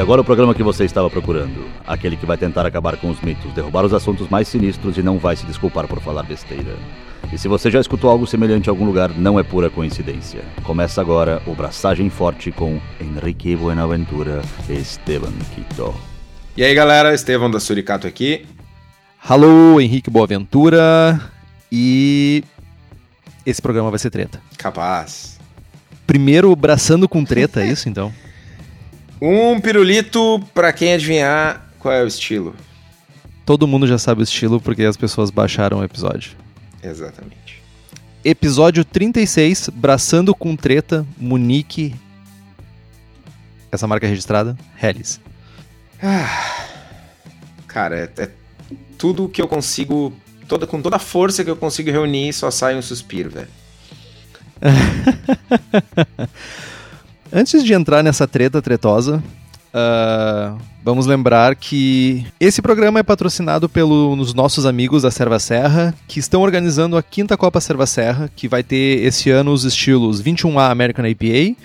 E agora o programa que você estava procurando. Aquele que vai tentar acabar com os mitos, derrubar os assuntos mais sinistros e não vai se desculpar por falar besteira. E se você já escutou algo semelhante em algum lugar, não é pura coincidência. Começa agora o Braçagem Forte com Henrique Buenaventura e Esteban Quito. E aí galera, Estevão da Suricato aqui. Alô, Henrique Boaventura. E esse programa vai ser treta. Capaz. Primeiro braçando com treta, é isso então? Um pirulito pra quem adivinhar qual é o estilo. Todo mundo já sabe o estilo porque as pessoas baixaram o episódio. Exatamente. Episódio 36, Braçando com Treta, Munique. Essa marca é registrada? Hellis. Ah, cara, é, é tudo que eu consigo. Toda, com toda a força que eu consigo reunir, só sai um suspiro, velho. Antes de entrar nessa treta tretosa, uh, vamos lembrar que esse programa é patrocinado pelos nossos amigos da Serva Serra, que estão organizando a quinta Copa Serva Serra, que vai ter esse ano os estilos 21A American IPA,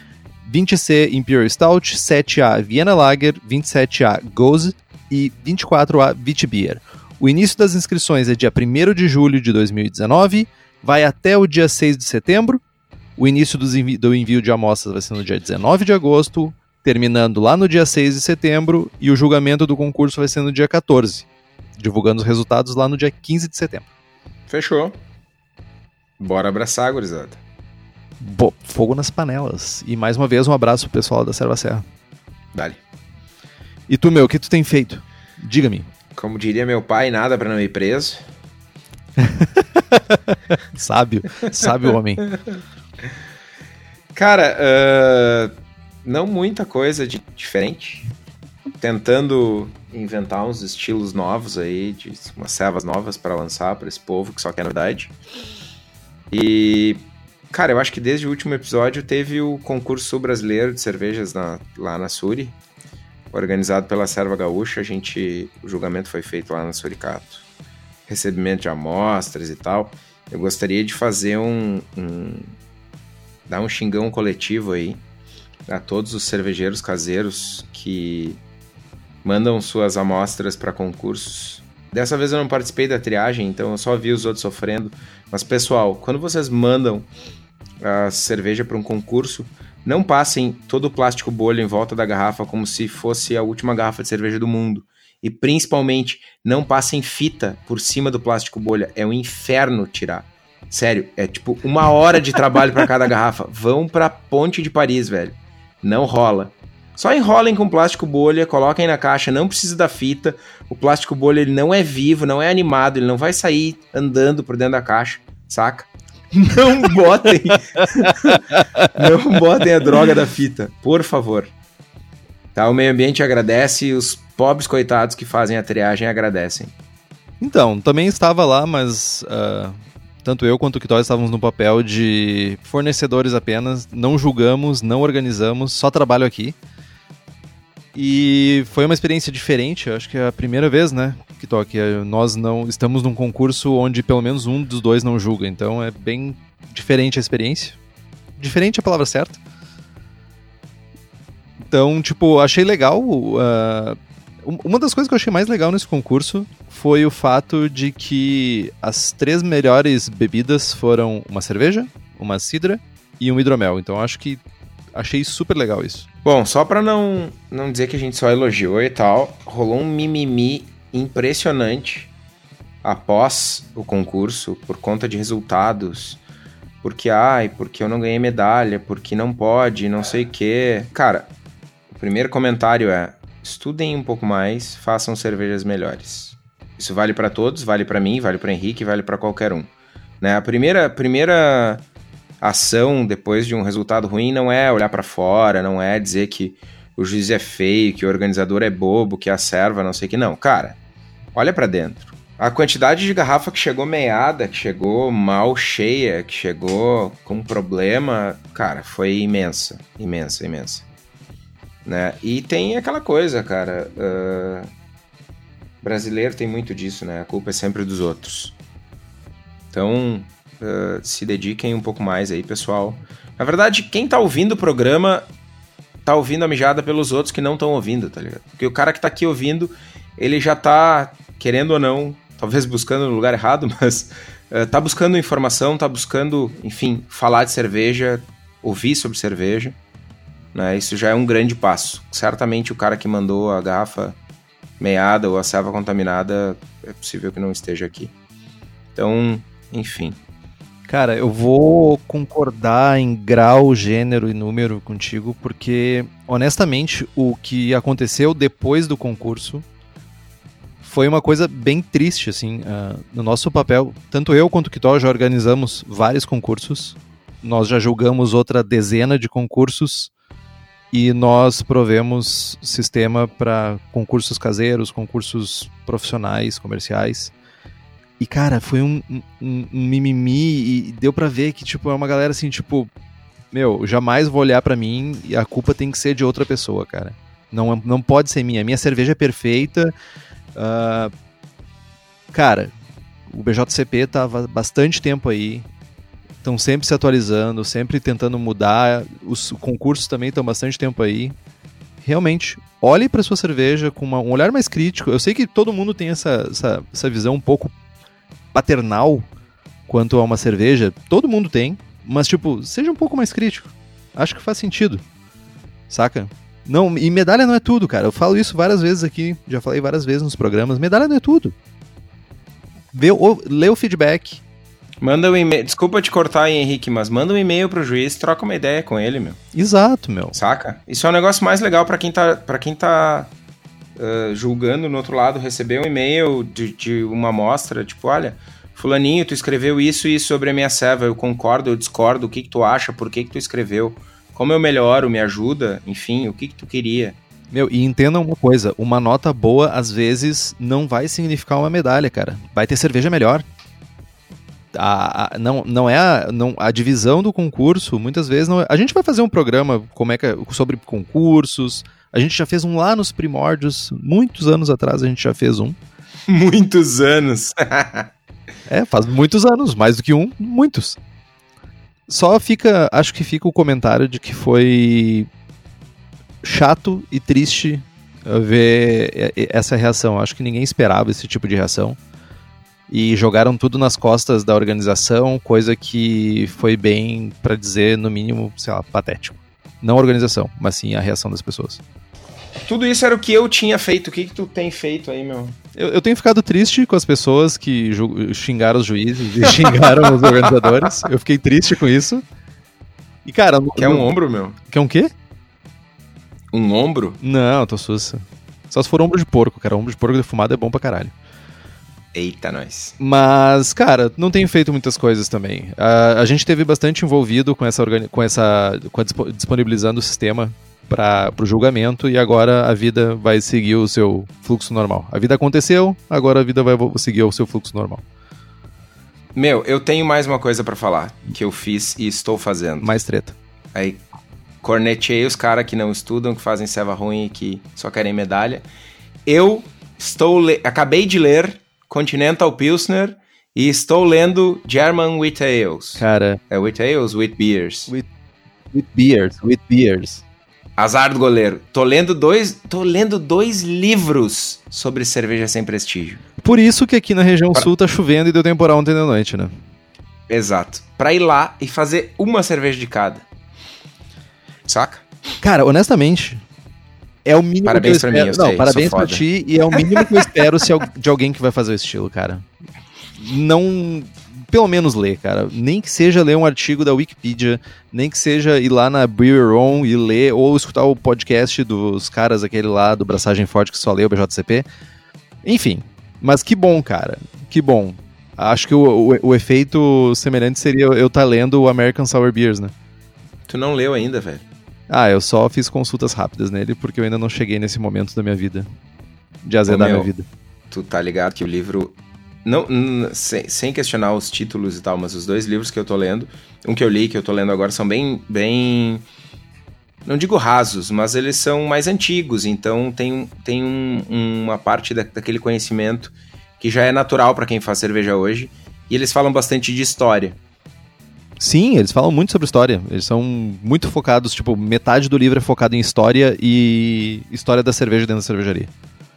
20C Imperial Stout, 7A Vienna Lager, 27A Goze e 24A Witbier. O início das inscrições é dia 1 de julho de 2019, vai até o dia 6 de setembro o início envi do envio de amostras vai ser no dia 19 de agosto, terminando lá no dia 6 de setembro, e o julgamento do concurso vai ser no dia 14, divulgando os resultados lá no dia 15 de setembro. Fechou. Bora abraçar, gurizada. Bo fogo nas panelas. E mais uma vez um abraço pro pessoal da Serva Serra. Dale. E tu, meu, o que tu tem feito? Diga-me. Como diria meu pai, nada para não ir preso. sábio, sábio homem. Cara, uh, não muita coisa de diferente. Tentando inventar uns estilos novos aí, de umas servas novas para lançar para esse povo que só quer novidade. E, cara, eu acho que desde o último episódio teve o concurso brasileiro de cervejas na, lá na Suri, organizado pela Serva Gaúcha. A gente, o julgamento foi feito lá na Suricato. Recebimento de amostras e tal. Eu gostaria de fazer um, um dar um xingão coletivo aí a todos os cervejeiros caseiros que mandam suas amostras para concursos. Dessa vez eu não participei da triagem, então eu só vi os outros sofrendo. Mas pessoal, quando vocês mandam a cerveja para um concurso, não passem todo o plástico bolha em volta da garrafa como se fosse a última garrafa de cerveja do mundo. E principalmente, não passem fita por cima do plástico bolha. É um inferno tirar. Sério, é tipo uma hora de trabalho para cada garrafa. Vão pra Ponte de Paris, velho. Não rola. Só enrolem com plástico bolha, coloquem na caixa, não precisa da fita. O plástico bolha ele não é vivo, não é animado, ele não vai sair andando por dentro da caixa, saca? Não botem. não botem a droga da fita, por favor. Tá, o meio ambiente agradece, os pobres coitados que fazem a triagem agradecem. Então, também estava lá, mas uh, tanto eu quanto o Kitói estávamos no papel de fornecedores apenas, não julgamos, não organizamos, só trabalho aqui. E foi uma experiência diferente, acho que é a primeira vez, né, que toque. Nós não estamos num concurso onde pelo menos um dos dois não julga, então é bem diferente a experiência. Diferente é a palavra certa. Então, tipo, achei legal. Uh, uma das coisas que eu achei mais legal nesse concurso foi o fato de que as três melhores bebidas foram uma cerveja, uma cidra e um hidromel. Então acho que achei super legal isso. Bom, só para não, não dizer que a gente só elogiou e tal, rolou um mimimi impressionante após o concurso por conta de resultados. Porque, ai, porque eu não ganhei medalha, porque não pode, não sei o quê. Cara, o primeiro comentário é: estudem um pouco mais, façam cervejas melhores. Isso vale para todos, vale para mim, vale para Henrique, vale para qualquer um. Né? A primeira, primeira ação depois de um resultado ruim não é olhar para fora, não é dizer que o juiz é feio, que o organizador é bobo, que a serva não sei o que. Não, cara, olha para dentro. A quantidade de garrafa que chegou meiada, que chegou mal cheia, que chegou com problema, cara, foi imensa, imensa, imensa né? E tem aquela coisa, cara. Uh, brasileiro tem muito disso, né? A culpa é sempre dos outros. Então, uh, se dediquem um pouco mais aí, pessoal. Na verdade, quem tá ouvindo o programa tá ouvindo a mijada pelos outros que não estão ouvindo, tá ligado? Porque o cara que tá aqui ouvindo, ele já tá, querendo ou não, talvez buscando no lugar errado, mas uh, tá buscando informação, tá buscando, enfim, falar de cerveja, ouvir sobre cerveja. Né? Isso já é um grande passo. Certamente o cara que mandou a garrafa meada ou a serva contaminada é possível que não esteja aqui. Então, enfim. Cara, eu vou concordar em grau, gênero e número contigo, porque, honestamente, o que aconteceu depois do concurso foi uma coisa bem triste, assim. Uh, no nosso papel, tanto eu quanto o Kitó já organizamos vários concursos, nós já julgamos outra dezena de concursos e nós provemos sistema para concursos caseiros, concursos profissionais, comerciais. E, cara, foi um, um, um mimimi e deu para ver que, tipo, é uma galera assim, tipo, meu, jamais vou olhar para mim e a culpa tem que ser de outra pessoa, cara. Não, não pode ser minha. Minha cerveja é perfeita. Uh, cara, o BJCP tava bastante tempo aí. Estão sempre se atualizando, sempre tentando mudar. Os concursos também estão bastante tempo aí. Realmente, olhe para sua cerveja com uma, um olhar mais crítico. Eu sei que todo mundo tem essa, essa, essa visão um pouco paternal quanto a uma cerveja, todo mundo tem, mas tipo, seja um pouco mais crítico. Acho que faz sentido. Saca? Não, e medalha não é tudo, cara. Eu falo isso várias vezes aqui, já falei várias vezes nos programas. Medalha não é tudo. Vê, ou, lê o feedback. Manda um e-mail. Desculpa te cortar aí, Henrique, mas manda um e-mail pro juiz, troca uma ideia com ele, meu. Exato, meu. Saca? Isso é um negócio mais legal para quem tá, pra quem tá uh, julgando no outro lado, receber um e-mail de, de uma amostra, tipo, olha, fulaninho, tu escreveu isso e isso sobre a minha serva, eu concordo, eu discordo, o que que tu acha, por que que tu escreveu, como eu melhoro, me ajuda, enfim, o que que tu queria. Meu, e entenda uma coisa, uma nota boa às vezes não vai significar uma medalha, cara. Vai ter cerveja melhor. A, a, não, não é a, não, a divisão do concurso, muitas vezes não é, A gente vai fazer um programa como é que, é, sobre concursos, a gente já fez um lá nos primórdios, muitos anos atrás a gente já fez um. Muitos anos. é, faz muitos anos, mais do que um, muitos. Só fica, acho que fica o comentário de que foi chato e triste ver essa reação. Acho que ninguém esperava esse tipo de reação. E jogaram tudo nas costas da organização, coisa que foi bem, para dizer, no mínimo, sei lá, patético. Não a organização, mas sim a reação das pessoas. Tudo isso era o que eu tinha feito. O que, que tu tem feito aí, meu? Eu, eu tenho ficado triste com as pessoas que xingaram os juízes e xingaram os organizadores. Eu fiquei triste com isso. E, cara. Quer um ombro, meu? Quer um quê? Um ombro? Não, tô sussa. Só se for ombro de porco, cara. Ombro de porco defumado é bom pra caralho. Eita, nós. Mas, cara, não tenho feito muitas coisas também. Uh, a gente teve bastante envolvido com essa, com essa com a disponibilizando o sistema para o julgamento e agora a vida vai seguir o seu fluxo normal. A vida aconteceu, agora a vida vai seguir o seu fluxo normal. Meu, eu tenho mais uma coisa para falar que eu fiz e estou fazendo. Mais treta. Aí cornetei os caras que não estudam, que fazem serva ruim e que só querem medalha. Eu estou acabei de ler Continental Pilsner e estou lendo German Wheat Ales. Cara, é Wheat Ales, Wheat Beers. Wheat Beers, Wheat Beers. Azar do goleiro. Tô lendo dois, tô lendo dois livros sobre cerveja sem prestígio. Por isso que aqui na região pra... sul tá chovendo e deu temporal ontem da noite, né? Exato. Pra ir lá e fazer uma cerveja de cada. Saca? Cara, honestamente, é o mínimo parabéns que eu espero. Pra mim, eu Não, sei, parabéns pra ti e é o mínimo que eu espero se, de alguém que vai fazer o estilo, cara. Não pelo menos ler, cara. Nem que seja ler um artigo da Wikipedia, nem que seja ir lá na Brewer On e ler, ou escutar o podcast dos caras, aquele lá do Braçagem Forte que só lê o BJCP. Enfim, mas que bom, cara. Que bom. Acho que o, o, o efeito semelhante seria eu estar tá lendo o American Sour Beers, né? Tu não leu ainda, velho? Ah, eu só fiz consultas rápidas nele porque eu ainda não cheguei nesse momento da minha vida. De azedar Ô, meu, minha vida. Tu tá ligado que o livro não, sem, sem, questionar os títulos e tal, mas os dois livros que eu tô lendo, um que eu li que eu tô lendo agora são bem, bem não digo rasos, mas eles são mais antigos, então tem, tem um, uma parte da, daquele conhecimento que já é natural para quem faz cerveja hoje, e eles falam bastante de história. Sim, eles falam muito sobre história. Eles são muito focados, tipo, metade do livro é focado em história e história da cerveja dentro da cervejaria.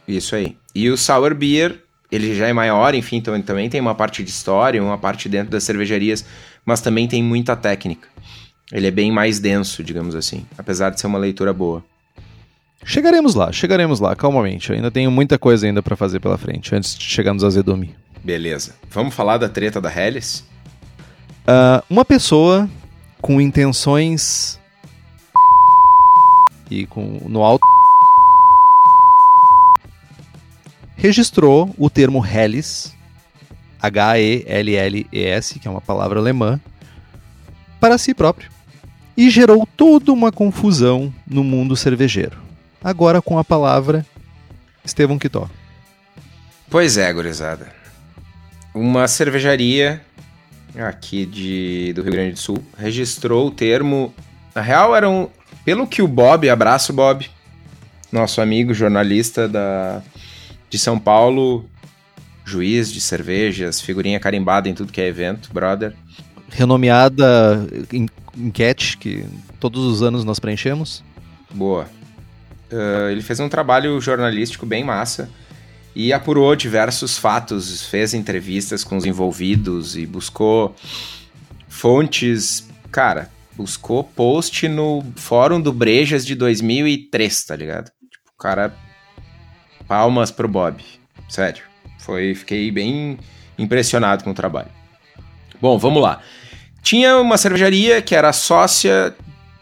Isso aí. E o Sour Beer, ele já é maior, enfim, então também tem uma parte de história, uma parte dentro das cervejarias, mas também tem muita técnica. Ele é bem mais denso, digamos assim, apesar de ser uma leitura boa. Chegaremos lá, chegaremos lá, calmamente. Eu ainda tenho muita coisa ainda para fazer pela frente, antes de chegar nos azedume. Beleza. Vamos falar da treta da Hellis? Uh, uma pessoa com intenções e com no alto registrou o termo Helles, H-E-L-L-E-S, que é uma palavra alemã, para si próprio e gerou toda uma confusão no mundo cervejeiro. Agora com a palavra Estevão Quitó. Pois é, gurizada. Uma cervejaria aqui de, do Rio Grande do Sul registrou o termo. Na real, era um. Pelo que o Bob, abraço Bob, nosso amigo jornalista da, de São Paulo, juiz de cervejas, figurinha carimbada em tudo que é evento, brother. Renomeada enquete que todos os anos nós preenchemos. Boa. Uh, ele fez um trabalho jornalístico bem massa e apurou diversos fatos, fez entrevistas com os envolvidos e buscou fontes. Cara, buscou post no fórum do Brejas de 2003, tá ligado? Tipo, cara, palmas pro Bob. Sério. Foi, fiquei bem impressionado com o trabalho. Bom, vamos lá. Tinha uma cervejaria que era sócia,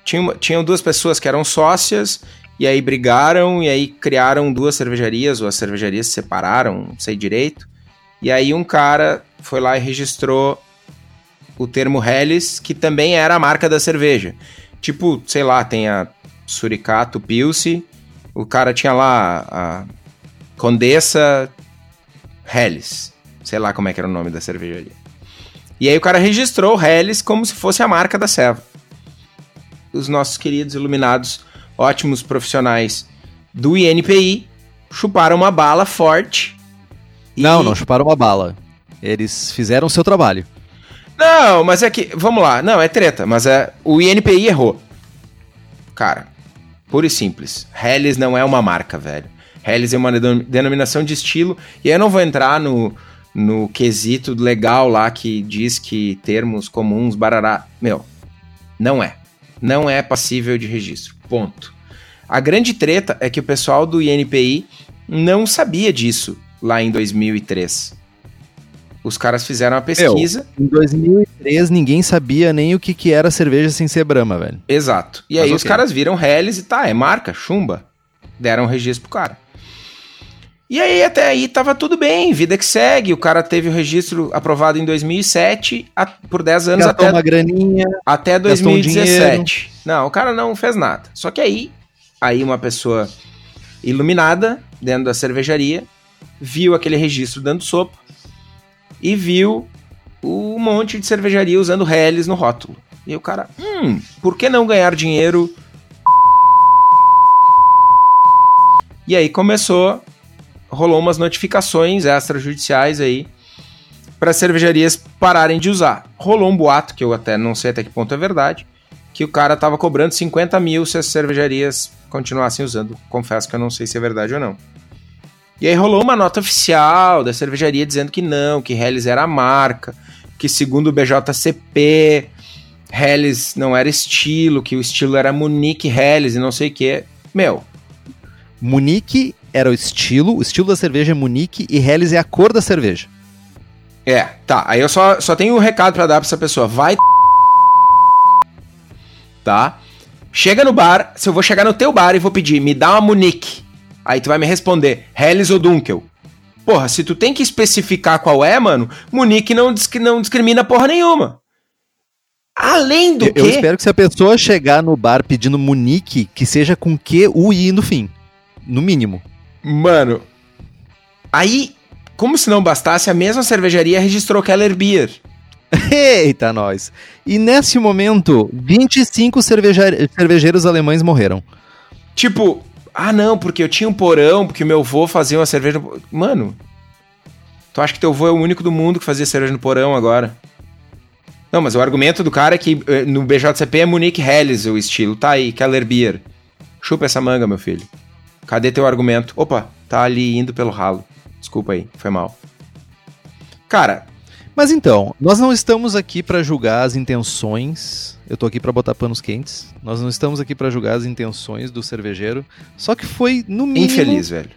tinha, tinham duas pessoas que eram sócias e aí brigaram e aí criaram duas cervejarias, ou as cervejarias se separaram, não sei direito. E aí um cara foi lá e registrou o termo Helles, que também era a marca da cerveja. Tipo, sei lá, tem a Suricato Pilce, o cara tinha lá a Condessa Helles. Sei lá como é que era o nome da cervejaria. E aí o cara registrou o Helles como se fosse a marca da Seva. Os nossos queridos iluminados ótimos profissionais do INPI chuparam uma bala forte. E... Não, não chuparam uma bala. Eles fizeram o seu trabalho. Não, mas é que. Vamos lá. Não, é treta, mas é. O INPI errou. Cara, puro e simples. Helles não é uma marca, velho. Helles é uma denominação de estilo. E eu não vou entrar no, no quesito legal lá que diz que termos comuns, barará. Meu, não é. Não é passível de registro. Ponto. A grande treta é que o pessoal do INPI não sabia disso lá em 2003. Os caras fizeram a pesquisa. Meu, em 2003 ninguém sabia nem o que, que era cerveja sem ser Brahma, velho. Exato. E Mas aí okay. os caras viram Helles e tá, é marca, chumba. Deram um registro pro cara. E aí até aí tava tudo bem, vida que segue. O cara teve o registro aprovado em 2007 a, por 10 anos gastou até uma graninha, até 2017. Um não, o cara não fez nada. Só que aí aí uma pessoa iluminada dentro da cervejaria viu aquele registro dando sopa e viu um monte de cervejaria usando Helles no rótulo. E o cara, hum, por que não ganhar dinheiro? E aí começou rolou umas notificações extrajudiciais aí para cervejarias pararem de usar. Rolou um boato, que eu até não sei até que ponto é verdade, que o cara tava cobrando 50 mil se as cervejarias continuassem usando. Confesso que eu não sei se é verdade ou não. E aí rolou uma nota oficial da cervejaria dizendo que não, que Helles era a marca, que segundo o BJCP, Helles não era estilo, que o estilo era Munique Helles e não sei o que. Meu. Munique era o estilo, o estilo da cerveja é Munique e Helles é a cor da cerveja. É, tá. Aí eu só, só tenho um recado para dar pra essa pessoa. Vai. Tá? Chega no bar, se eu vou chegar no teu bar e vou pedir, me dá uma Munique. Aí tu vai me responder, Helles ou Dunkel. Porra, se tu tem que especificar qual é, mano, Munique não, não discrimina porra nenhuma. Além do eu, que. Eu espero que se a pessoa chegar no bar pedindo Munique, que seja com Q, U I no fim. No mínimo. Mano, aí, como se não bastasse, a mesma cervejaria registrou Keller Beer. Eita, nós. E nesse momento, 25 cerveja cervejeiros alemães morreram. Tipo, ah não, porque eu tinha um porão, porque meu avô fazia uma cerveja. Mano, tu acha que teu avô é o único do mundo que fazia cerveja no porão agora? Não, mas o argumento do cara é que eh, no BJCP é Munique Helles o estilo. Tá aí, Keller Beer. Chupa essa manga, meu filho. Cadê teu argumento? Opa, tá ali indo pelo ralo. Desculpa aí, foi mal. Cara, Mas então, nós não estamos aqui pra julgar as intenções. Eu tô aqui pra botar panos quentes. Nós não estamos aqui pra julgar as intenções do cervejeiro. Só que foi, no mínimo. infeliz, velho.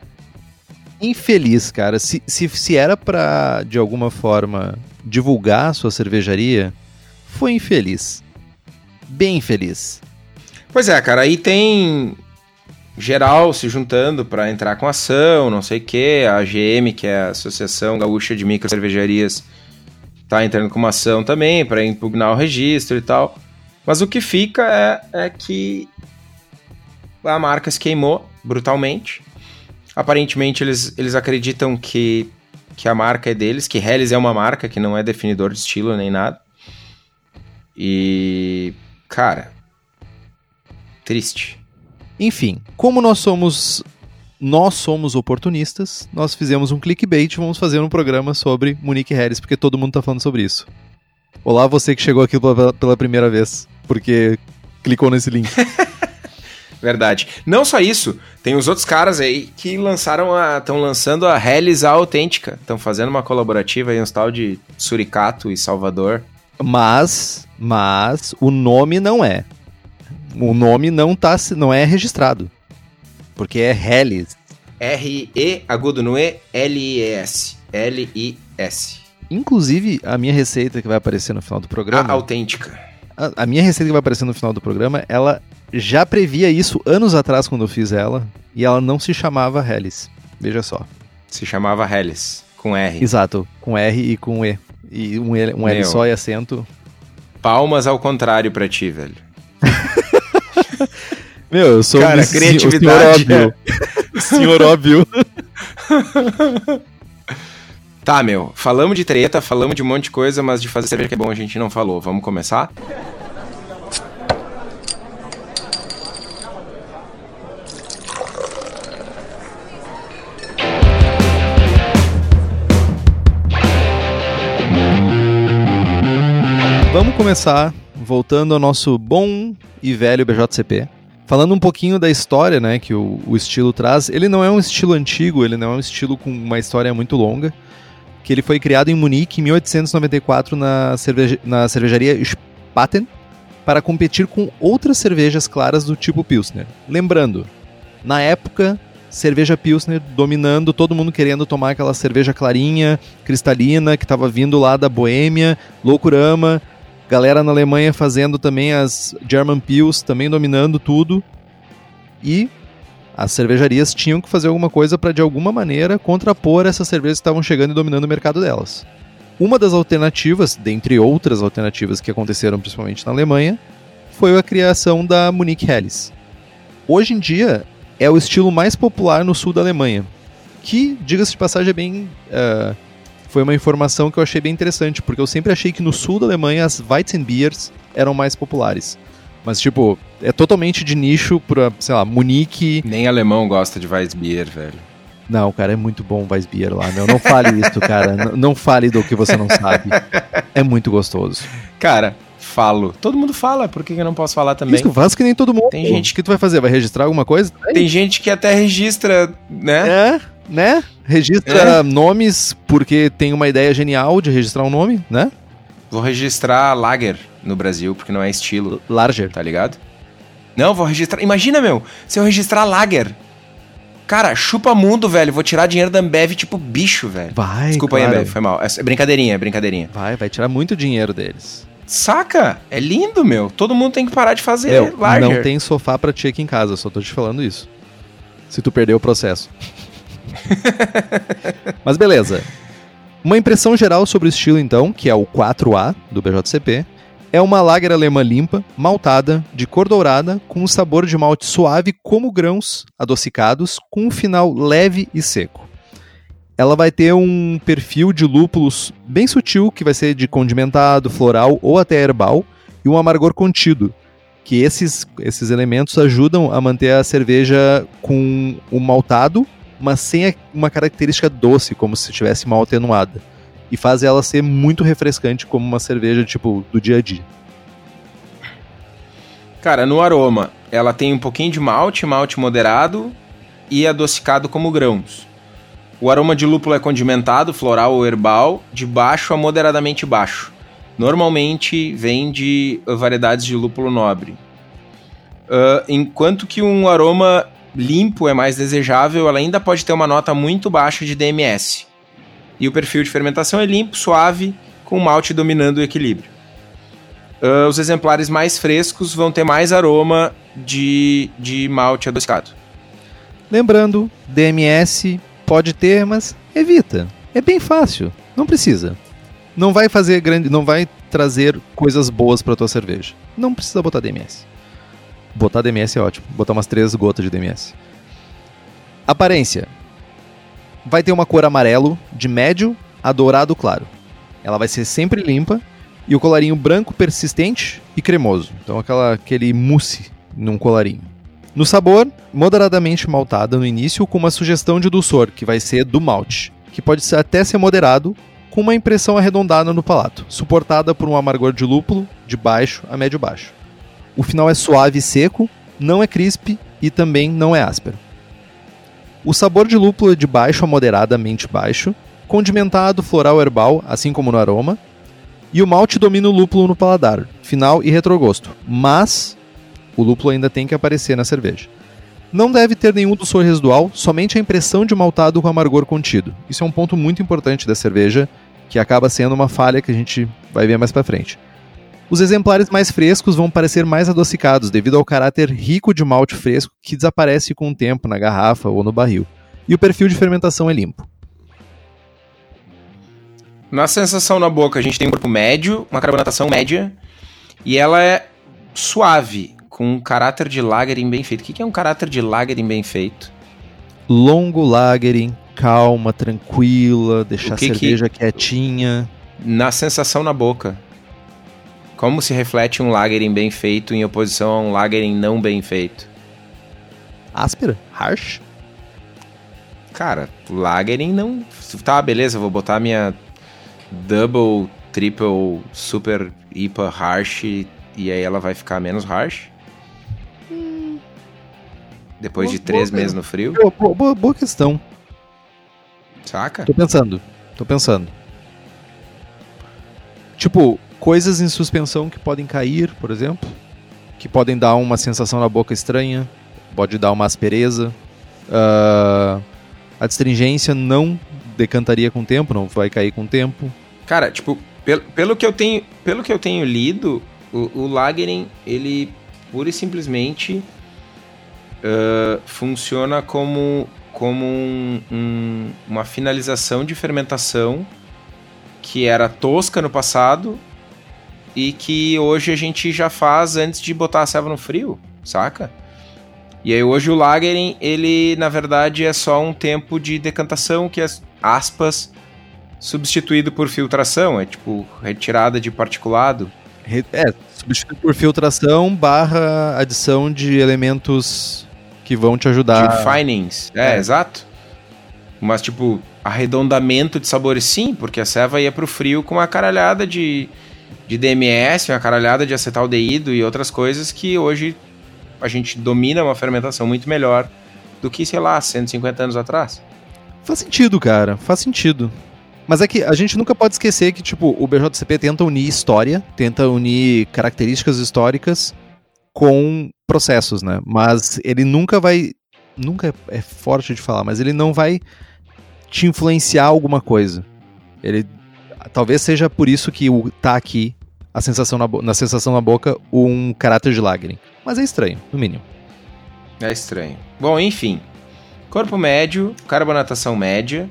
infeliz, cara. Se, se, se era pra, de alguma forma, divulgar a sua cervejaria, foi infeliz. Bem infeliz. Pois é, cara, aí tem geral se juntando pra entrar com ação, não sei o quê. A AGM, que é a Associação Gaúcha de Micro Cervejarias, tá entrando com uma ação também pra impugnar o registro e tal. Mas o que fica é, é que a marca se queimou brutalmente. Aparentemente eles, eles acreditam que, que a marca é deles, que Helles é uma marca, que não é definidor de estilo nem nada. E. Cara. Triste. Enfim, como nós somos nós somos oportunistas, nós fizemos um clickbait e vamos fazer um programa sobre Monique Harris, porque todo mundo tá falando sobre isso. Olá, você que chegou aqui pela, pela primeira vez, porque clicou nesse link. Verdade. Não só isso, tem os outros caras aí que lançaram a. estão lançando a Helles Autêntica. Estão fazendo uma colaborativa aí, uns tal de Suricato e Salvador. Mas, mas o nome não é. O nome não tá, não é registrado. Porque é Hellis. R-E, agudo no E, L-I-E-S. L-I-S. Inclusive, a minha receita que vai aparecer no final do A programa, autêntica. a, a minha receita que vai aparecer no final do programa, ela já previa isso anos atrás quando eu fiz ela, e ela não se chamava Hellis. Veja só. Se chamava Helles, com R. Exato, com R e com E. E um L, um L só e acento. Palmas ao contrário pra ti, velho. Meu, eu sou Cara, sen- criatividade, o senhor óbvio. senhor óbvio. Tá, meu, falamos de treta, falamos de um monte de coisa, mas de fazer cerveja que é bom a gente não falou. Vamos começar? Vamos começar voltando ao nosso bom e velho BJCP. Falando um pouquinho da história, né, que o, o estilo traz. Ele não é um estilo antigo, ele não é um estilo com uma história muito longa. Que ele foi criado em Munique em 1894 na, cerveja, na cervejaria Spaten para competir com outras cervejas claras do tipo Pilsner. Lembrando, na época, cerveja Pilsner dominando, todo mundo querendo tomar aquela cerveja clarinha, cristalina, que estava vindo lá da Boêmia, Loucurama, galera na Alemanha fazendo também as German Pils, também dominando tudo. E as cervejarias tinham que fazer alguma coisa para de alguma maneira contrapor essas cervejas que estavam chegando e dominando o mercado delas. Uma das alternativas, dentre outras alternativas que aconteceram principalmente na Alemanha, foi a criação da Munich Helles. Hoje em dia é o estilo mais popular no sul da Alemanha, que, diga-se de passagem, é bem ah, foi uma informação que eu achei bem interessante, porque eu sempre achei que no sul da Alemanha as Weizenbiers eram mais populares. Mas, tipo, é totalmente de nicho pra, sei lá, Munique. Nem alemão gosta de Weissbier, velho. Não, cara, é muito bom o Weissbier lá, meu. Não fale isso, cara. N- não fale do que você não sabe. É muito gostoso. Cara, falo. Todo mundo fala, por que eu não posso falar também? Isso, faz que nem todo mundo. Tem gente- O que tu vai fazer? Vai registrar alguma coisa? Tem gente que até registra, né? É, né? Registra nomes porque tem uma ideia genial de registrar um nome, né? Vou registrar Lager no Brasil, porque não é estilo, Larger. tá ligado? Não, vou registrar. Imagina, meu, se eu registrar Lager. Cara, chupa mundo, velho. Vou tirar dinheiro da Ambev tipo bicho, velho. Vai, Desculpa claro. aí, Ambev, foi mal. É brincadeirinha, é brincadeirinha. Vai, vai tirar muito dinheiro deles. Saca? É lindo, meu. Todo mundo tem que parar de fazer Meu, Lager. não tem sofá pra ti aqui em casa, só tô te falando isso. Se tu perder o processo. Mas beleza. Uma impressão geral sobre o estilo, então, que é o 4A do BJCP, é uma lager alemã limpa, maltada, de cor dourada, com um sabor de malte suave como grãos adocicados, com um final leve e seco. Ela vai ter um perfil de lúpulos bem sutil, que vai ser de condimentado, floral ou até herbal, e um amargor contido, que esses, esses elementos ajudam a manter a cerveja com o maltado, mas sem uma característica doce, como se tivesse mal atenuada. e faz ela ser muito refrescante como uma cerveja tipo do dia a dia. Cara, no aroma, ela tem um pouquinho de malte, malte moderado e adocicado como grãos. O aroma de lúpulo é condimentado, floral ou herbal, de baixo a moderadamente baixo. Normalmente vem de variedades de lúpulo nobre. Uh, enquanto que um aroma limpo é mais desejável, ela ainda pode ter uma nota muito baixa de DMS. E o perfil de fermentação é limpo, suave, com o malte dominando o equilíbrio. Uh, os exemplares mais frescos vão ter mais aroma de, de malte adocicado. Lembrando, DMS pode ter, mas evita. É bem fácil, não precisa. Não vai fazer grande, não vai trazer coisas boas para tua cerveja. Não precisa botar DMS. Botar DMS é ótimo. Botar umas três gotas de DMS. Aparência. Vai ter uma cor amarelo de médio a dourado claro. Ela vai ser sempre limpa e o colarinho branco persistente e cremoso. Então aquela, aquele mousse num colarinho. No sabor, moderadamente maltada no início, com uma sugestão de dulçor, que vai ser do malte, que pode ser até ser moderado, com uma impressão arredondada no palato, suportada por um amargor de lúpulo de baixo a médio baixo. O final é suave e seco, não é crisp e também não é áspero. O sabor de lúpulo é de baixo a moderadamente baixo, condimentado floral herbal, assim como no aroma, e o malte domina o lúpulo no paladar, final e retrogosto, mas o lúpulo ainda tem que aparecer na cerveja. Não deve ter nenhum doçor residual, somente a impressão de maltado com amargor contido. Isso é um ponto muito importante da cerveja, que acaba sendo uma falha que a gente vai ver mais para frente. Os exemplares mais frescos vão parecer mais adocicados devido ao caráter rico de malte fresco que desaparece com o tempo na garrafa ou no barril. E o perfil de fermentação é limpo. Na sensação na boca, a gente tem um corpo médio, uma carbonatação média, e ela é suave, com um caráter de lagering bem feito. O que é um caráter de lagering bem feito? Longo lagering, calma, tranquila, deixar que a cerveja que... quietinha. Na sensação na boca. Como se reflete um lagering bem feito em oposição a um lagering não bem feito? Áspera? Harsh? Cara, lagering não... Tá, beleza, vou botar minha double, triple, super, IPA, harsh, e aí ela vai ficar menos harsh? Hum. Depois boa, de três boa, meses no frio? Boa, boa, boa questão. Saca? Tô pensando, tô pensando. Tipo, coisas em suspensão que podem cair, por exemplo, que podem dar uma sensação na boca estranha, pode dar uma aspereza. Uh, a astringência não decantaria com o tempo, não vai cair com o tempo. Cara, tipo, pelo, pelo, que, eu tenho, pelo que eu tenho lido, o, o Lagering, ele pura e simplesmente uh, funciona como, como um, um, uma finalização de fermentação que era tosca no passado e que hoje a gente já faz antes de botar a ceva no frio, saca? E aí hoje o Lagering, ele na verdade é só um tempo de decantação que as aspas substituído por filtração, é tipo retirada de particulado. É, substituído por filtração barra adição de elementos que vão te ajudar. De finings, é, é, exato. Mas tipo, arredondamento de sabores sim, porque a ceva ia pro frio com uma caralhada de, de DMS, uma caralhada de acetaldeído e outras coisas que hoje a gente domina uma fermentação muito melhor do que, sei lá, 150 anos atrás. Faz sentido, cara. Faz sentido. Mas é que a gente nunca pode esquecer que, tipo, o BJCP tenta unir história, tenta unir características históricas com processos, né? Mas ele nunca vai. Nunca é forte de falar, mas ele não vai te influenciar alguma coisa. Ele. Talvez seja por isso que o tá aqui a sensação na, na sensação na boca um caráter de lágrima. Mas é estranho, no mínimo. É estranho. Bom, enfim. Corpo médio, carbonatação média.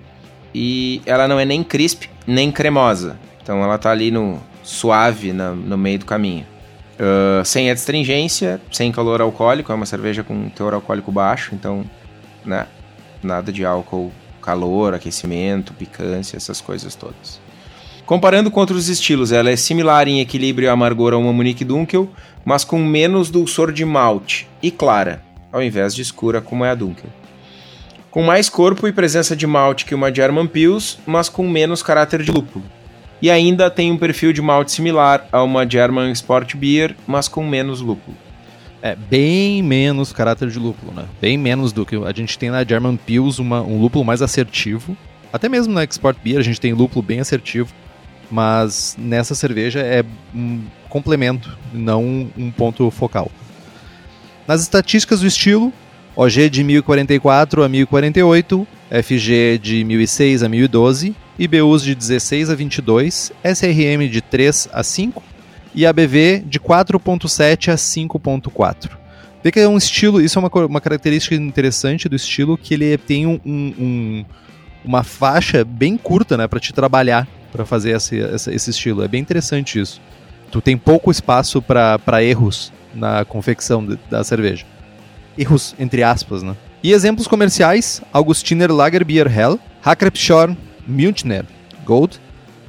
E ela não é nem crisp, nem cremosa. Então ela tá ali no suave, na, no meio do caminho. Uh, sem astringência, sem calor alcoólico, é uma cerveja com teor alcoólico baixo, então, né, nada de álcool, calor, aquecimento, picância, essas coisas todas. Comparando com outros estilos, ela é similar em equilíbrio e amargor a uma Munich Dunkel, mas com menos dulçor de malte e clara, ao invés de escura como é a Dunkel. com mais corpo e presença de malte que uma German Pils, mas com menos caráter de lúpulo. E ainda tem um perfil de malte similar a uma German Sport Beer, mas com menos lúpulo. É, bem menos caráter de lúpulo, né? Bem menos do que a gente tem na German Pils, uma, um lúpulo mais assertivo. Até mesmo na Export Beer a gente tem lúpulo bem assertivo, mas nessa cerveja é um complemento, não um ponto focal. Nas estatísticas do estilo, OG de 1044 a 1048, FG de 1006 a 1012, IBUs de 16 a 22, SRM de 3 a 5 e ABV de 4.7 a 5.4. Vê que é um estilo, isso é uma, uma característica interessante do estilo, que ele tem um, um, uma faixa bem curta né, para te trabalhar, para fazer esse, esse estilo. É bem interessante isso. Tu tem pouco espaço para erros na confecção de, da cerveja. Erros entre aspas, né? E exemplos comerciais: Augustiner Lager Beer Hell, Hakrepschorn Münchner Gold,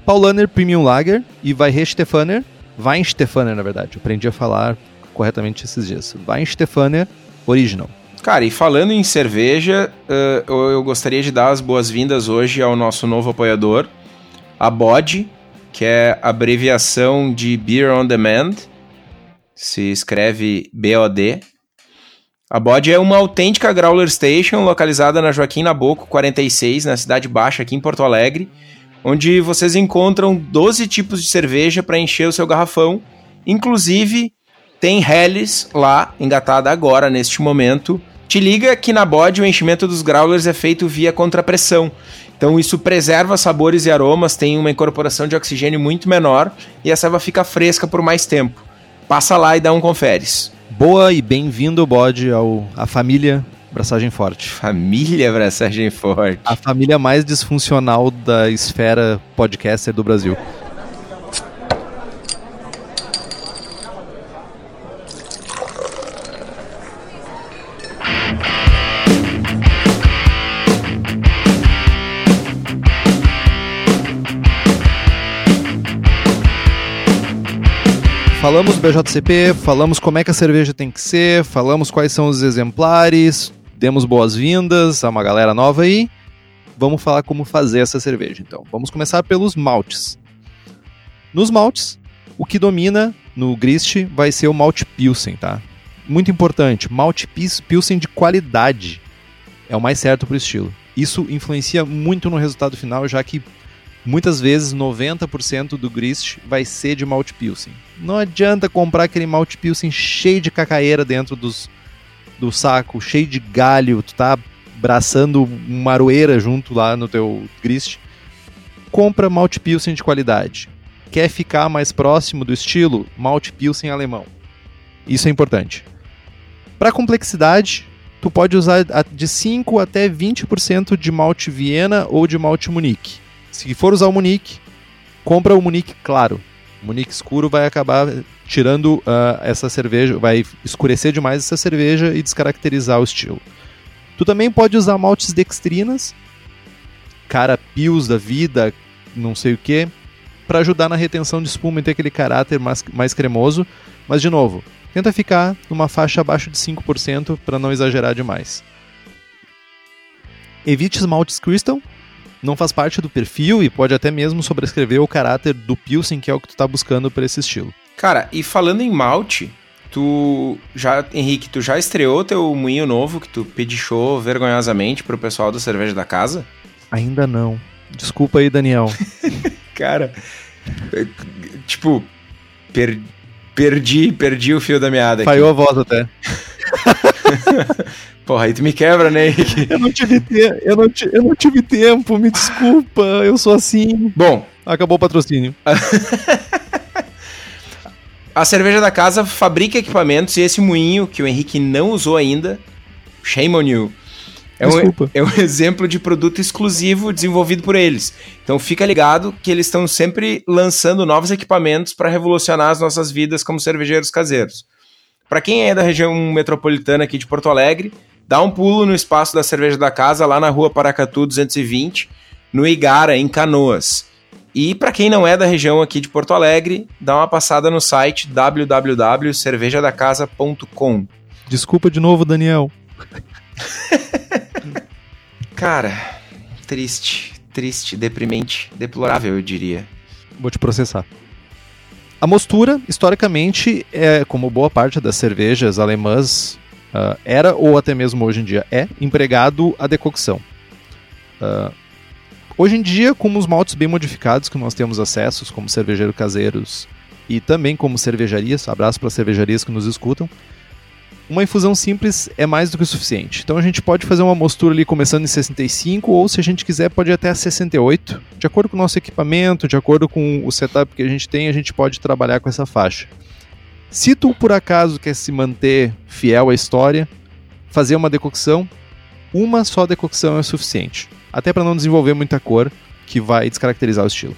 Paulaner Premium Lager e Weihenstephaner, Weinstephaner na verdade, eu aprendi a falar corretamente esses dias. Weinstephaner Original. Cara, e falando em cerveja, uh, eu gostaria de dar as boas-vindas hoje ao nosso novo apoiador, a BOD, que é abreviação de Beer on Demand, se escreve BOD. A Bode é uma autêntica Growler Station localizada na Joaquim Naboco 46, na Cidade Baixa, aqui em Porto Alegre, onde vocês encontram 12 tipos de cerveja para encher o seu garrafão. Inclusive, tem Helles lá, engatada agora, neste momento. Te liga que na Bode o enchimento dos growlers é feito via contrapressão. Então isso preserva sabores e aromas, tem uma incorporação de oxigênio muito menor e a serva fica fresca por mais tempo. Passa lá e dá um conferes. Boa e bem-vindo, Bode, ao a família Braçagem Forte. Família Braçagem Forte. A família mais disfuncional da esfera podcaster do Brasil. Falamos do BJCP, falamos como é que a cerveja tem que ser, falamos quais são os exemplares, demos boas-vindas a uma galera nova aí. Vamos falar como fazer essa cerveja, então. Vamos começar pelos maltes. Nos maltes, o que domina no grist vai ser o malte Pilsen, tá? Muito importante, malte Pilsen de qualidade é o mais certo para o estilo. Isso influencia muito no resultado final, já que Muitas vezes 90% do grist vai ser de malte pilsen. Não adianta comprar aquele malte pilsen cheio de cacaeira dentro dos, do saco, cheio de galho, tu tá braçando maroeira junto lá no teu grist. Compra malte pilsen de qualidade. Quer ficar mais próximo do estilo? Malte pilsen alemão. Isso é importante. Para complexidade, tu pode usar de 5 até 20% de malte Viena ou de malte Munique se for usar o Munique, compra o Munique claro. O Munique escuro vai acabar tirando uh, essa cerveja, vai escurecer demais essa cerveja e descaracterizar o estilo. Tu também pode usar maltes dextrinas, cara pios da vida, não sei o que, para ajudar na retenção de espuma e ter aquele caráter mais, mais cremoso. Mas, de novo, tenta ficar numa faixa abaixo de 5% para não exagerar demais. Evite maltes crystal, não faz parte do perfil e pode até mesmo sobrescrever o caráter do Pilsen, que é o que tu tá buscando para esse estilo. Cara, e falando em malte, tu já, Henrique, tu já estreou teu moinho novo que tu pedichou vergonhosamente pro pessoal da cerveja da casa? Ainda não. Desculpa aí, Daniel. Cara, tipo, per, perdi, perdi o fio da meada aqui. Falhou a voz até. Porra, aí tu me quebra, né, Henrique? eu, não tive te... eu, não eu não tive tempo, me desculpa, eu sou assim. Bom. Acabou o patrocínio. a cerveja da casa fabrica equipamentos e esse moinho que o Henrique não usou ainda, shame on you. É um, é um exemplo de produto exclusivo desenvolvido por eles. Então fica ligado que eles estão sempre lançando novos equipamentos para revolucionar as nossas vidas como cervejeiros caseiros. Para quem é da região metropolitana aqui de Porto Alegre, dá um pulo no espaço da cerveja da casa, lá na rua Paracatu 220, no Igara, em Canoas. E para quem não é da região aqui de Porto Alegre, dá uma passada no site www.cervejadacasa.com. Desculpa de novo, Daniel. Cara, triste, triste, deprimente, deplorável, eu diria. Vou te processar. A mostura, historicamente, é como boa parte das cervejas alemãs uh, era ou até mesmo hoje em dia é empregado a decocção. Uh, hoje em dia, com os maltes bem modificados que nós temos acessos, como cervejeiro caseiros e também como cervejarias, abraço para cervejarias que nos escutam, uma infusão simples é mais do que o suficiente. Então a gente pode fazer uma mostura ali começando em 65 ou se a gente quiser pode ir até 68. De acordo com o nosso equipamento, de acordo com o setup que a gente tem, a gente pode trabalhar com essa faixa. Se tu por acaso quer se manter fiel à história, fazer uma decocção, uma só decocção é o suficiente. Até para não desenvolver muita cor que vai descaracterizar o estilo.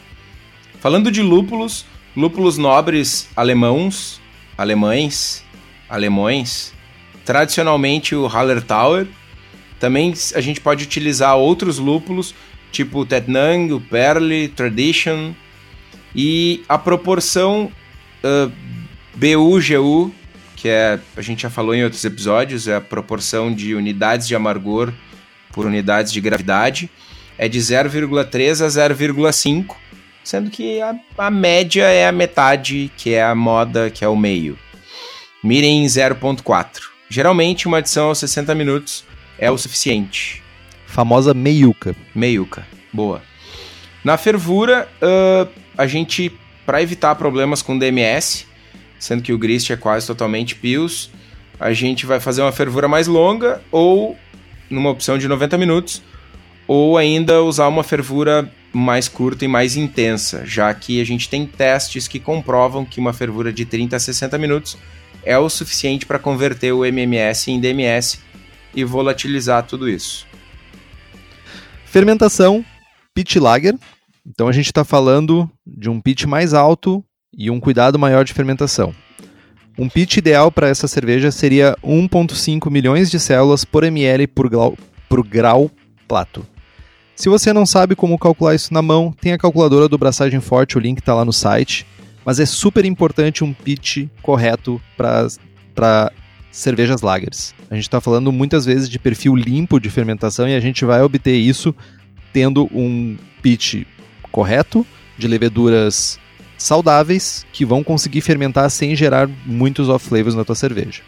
Falando de lúpulos, lúpulos nobres alemãos, alemães, alemães, tradicionalmente o Hallertauer. Também a gente pode utilizar outros lúpulos, tipo o Tetnang, o Perle, Tradition. E a proporção uh, BU-GU, que é, a gente já falou em outros episódios, é a proporção de unidades de amargor por unidades de gravidade, é de 0,3 a 0,5, sendo que a, a média é a metade, que é a moda, que é o meio. Mirem 0.4. Geralmente, uma adição aos 60 minutos é o suficiente. Famosa meiuca. Meiuca, boa. Na fervura, uh, a gente, para evitar problemas com DMS, sendo que o grist é quase totalmente pios, a gente vai fazer uma fervura mais longa ou numa opção de 90 minutos, ou ainda usar uma fervura mais curta e mais intensa, já que a gente tem testes que comprovam que uma fervura de 30 a 60 minutos é o suficiente para converter o MMS em DMS e volatilizar tudo isso. Fermentação, pit lager. Então a gente está falando de um pitch mais alto e um cuidado maior de fermentação. Um pitch ideal para essa cerveja seria 1,5 milhões de células por ml por grau, por grau plato. Se você não sabe como calcular isso na mão, tem a calculadora do Braçagem Forte, o link está lá no site mas é super importante um pitch correto para cervejas lagers. A gente está falando muitas vezes de perfil limpo de fermentação e a gente vai obter isso tendo um pitch correto de leveduras saudáveis que vão conseguir fermentar sem gerar muitos off-flavors na tua cerveja.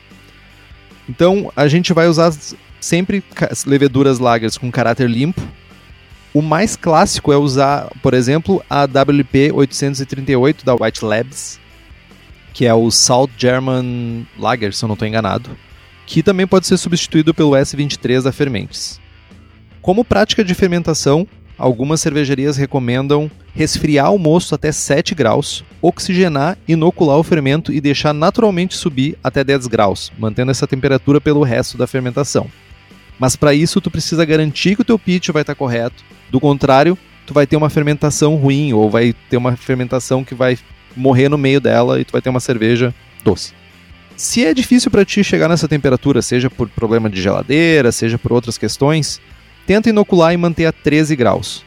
Então a gente vai usar sempre leveduras lagers com caráter limpo, o mais clássico é usar, por exemplo, a WP 838 da White Labs, que é o Salt German Lager, se eu não estou enganado, que também pode ser substituído pelo S23 da Fermentes. Como prática de fermentação, algumas cervejarias recomendam resfriar o mosto até 7 graus, oxigenar, inocular o fermento e deixar naturalmente subir até 10 graus, mantendo essa temperatura pelo resto da fermentação. Mas para isso tu precisa garantir que o teu pitch vai estar tá correto, do contrário, tu vai ter uma fermentação ruim ou vai ter uma fermentação que vai morrer no meio dela e tu vai ter uma cerveja doce. Se é difícil para ti chegar nessa temperatura, seja por problema de geladeira, seja por outras questões, tenta inocular e manter a 13 graus.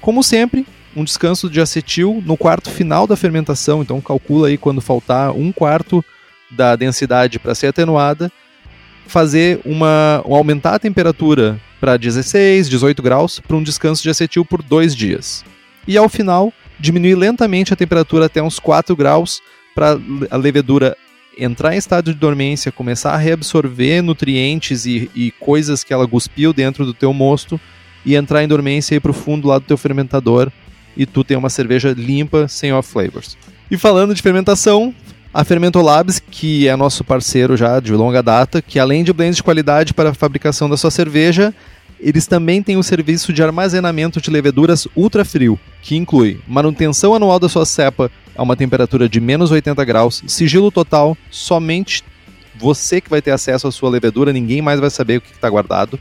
Como sempre, um descanso de acetil no quarto final da fermentação, então calcula aí quando faltar um quarto da densidade para ser atenuada, fazer uma aumentar a temperatura para 16, 18 graus para um descanso de acetil por dois dias. E ao final, diminuir lentamente a temperatura até uns 4 graus para a levedura entrar em estado de dormência, começar a reabsorver nutrientes e, e, coisas que ela cuspiu dentro do teu mosto e entrar em dormência e ir para o fundo lá do teu fermentador e tu tem uma cerveja limpa, sem off flavors. E falando de fermentação, a Fermentolabs, que é nosso parceiro já de longa data, que além de blends de qualidade para a fabricação da sua cerveja, eles também têm o serviço de armazenamento de leveduras ultra frio, que inclui manutenção anual da sua cepa a uma temperatura de menos 80 graus, sigilo total, somente você que vai ter acesso à sua levedura, ninguém mais vai saber o que está guardado,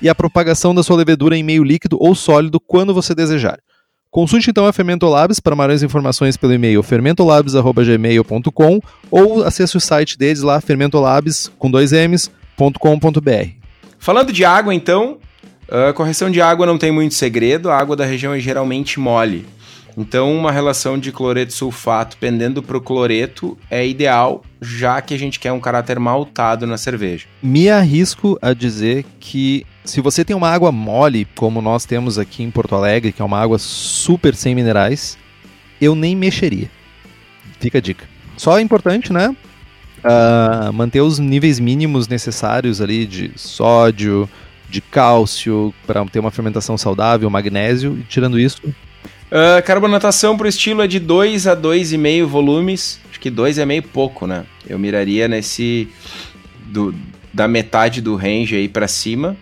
e a propagação da sua levedura em meio líquido ou sólido quando você desejar. Consulte então a Fermentolabs para maiores informações pelo e-mail fermentolabs.gmail.com ou acesse o site deles lá, fermentolabs, com dois m's.com.br. Falando de água então, a correção de água não tem muito segredo, a água da região é geralmente mole. Então, uma relação de cloreto sulfato pendendo para o cloreto é ideal, já que a gente quer um caráter maltado na cerveja. Me arrisco a dizer que se você tem uma água mole, como nós temos aqui em Porto Alegre, que é uma água super sem minerais, eu nem mexeria. Fica a dica. Só é importante, né? Uh, manter os níveis mínimos necessários ali de sódio, de cálcio, para ter uma fermentação saudável, magnésio, e tirando isso, Uh, carbonatação pro estilo é de 2 a 2,5 volumes. Acho que 2 é meio pouco, né? Eu miraria nesse. Do, da metade do range aí para cima.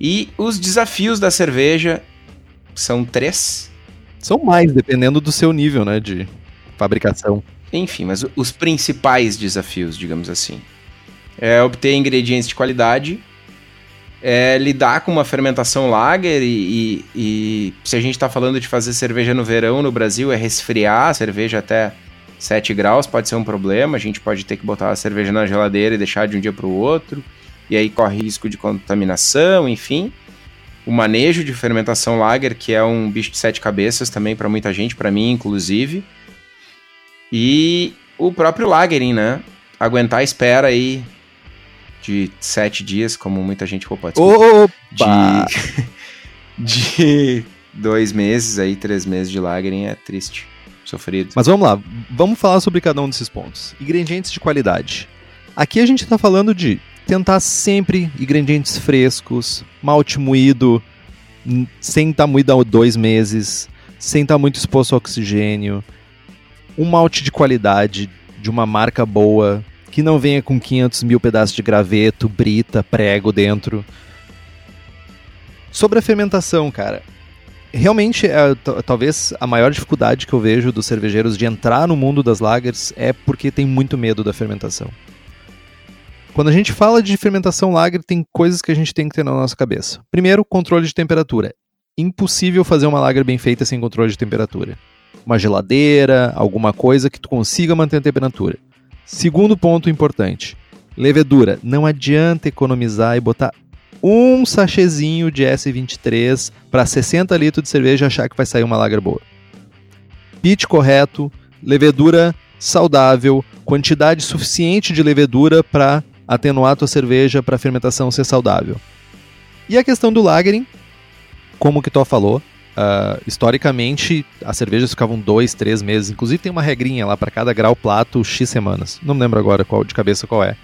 E os desafios da cerveja são três. São mais, dependendo do seu nível, né? De fabricação. Enfim, mas os principais desafios, digamos assim. É obter ingredientes de qualidade, é lidar com uma fermentação lager e, e, e se a gente está falando de fazer cerveja no verão no Brasil, é resfriar a cerveja até 7 graus, pode ser um problema. A gente pode ter que botar a cerveja na geladeira e deixar de um dia para o outro, e aí corre risco de contaminação, enfim. O manejo de fermentação lager, que é um bicho de sete cabeças também para muita gente, para mim inclusive. E o próprio lagering, né? Aguentar a espera aí de sete dias, como muita gente pô, pode Opa! De, de dois meses aí, três meses de lagrim é triste, sofrido. Mas vamos lá, vamos falar sobre cada um desses pontos. Ingredientes de qualidade. Aqui a gente está falando de tentar sempre ingredientes frescos, malte moído, sem estar tá moído há dois meses, sem estar tá muito exposto ao oxigênio, um malte de qualidade, de uma marca boa, que não venha com 500 mil pedaços de graveto, brita, prego dentro. Sobre a fermentação, cara, realmente é, talvez a maior dificuldade que eu vejo dos cervejeiros de entrar no mundo das lagers é porque tem muito medo da fermentação. Quando a gente fala de fermentação lager, tem coisas que a gente tem que ter na nossa cabeça. Primeiro, controle de temperatura. Impossível fazer uma lager bem feita sem controle de temperatura. Uma geladeira, alguma coisa que tu consiga manter a temperatura. Segundo ponto importante: levedura. Não adianta economizar e botar um sachêzinho de S23 para 60 litros de cerveja e achar que vai sair uma lager boa. Pitch correto, levedura saudável, quantidade suficiente de levedura para atenuar a tua cerveja para a fermentação ser saudável. E a questão do lagering, como que tu falou, Uh, historicamente, as cervejas ficavam dois, três meses. Inclusive tem uma regrinha lá para cada grau plato x semanas. Não me lembro agora qual de cabeça qual é.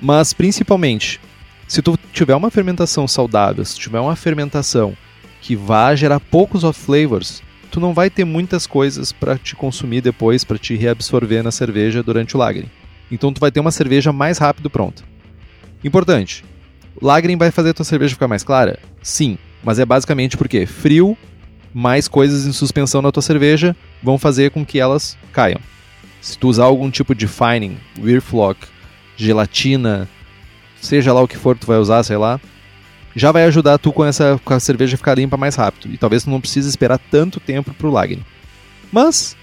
Mas principalmente, se tu tiver uma fermentação saudável, se tiver uma fermentação que vá gerar poucos off flavors, tu não vai ter muitas coisas para te consumir depois, para te reabsorver na cerveja durante o lagering. Então tu vai ter uma cerveja mais rápido pronta. Importante. O lagering vai fazer a tua cerveja ficar mais clara? Sim, mas é basicamente porque frio, mais coisas em suspensão na tua cerveja vão fazer com que elas caiam. Se tu usar algum tipo de fining, Weirflock, gelatina, seja lá o que for tu vai usar, sei lá, já vai ajudar tu com essa com a cerveja ficar limpa mais rápido. E talvez tu não precise esperar tanto tempo pro lagering. Mas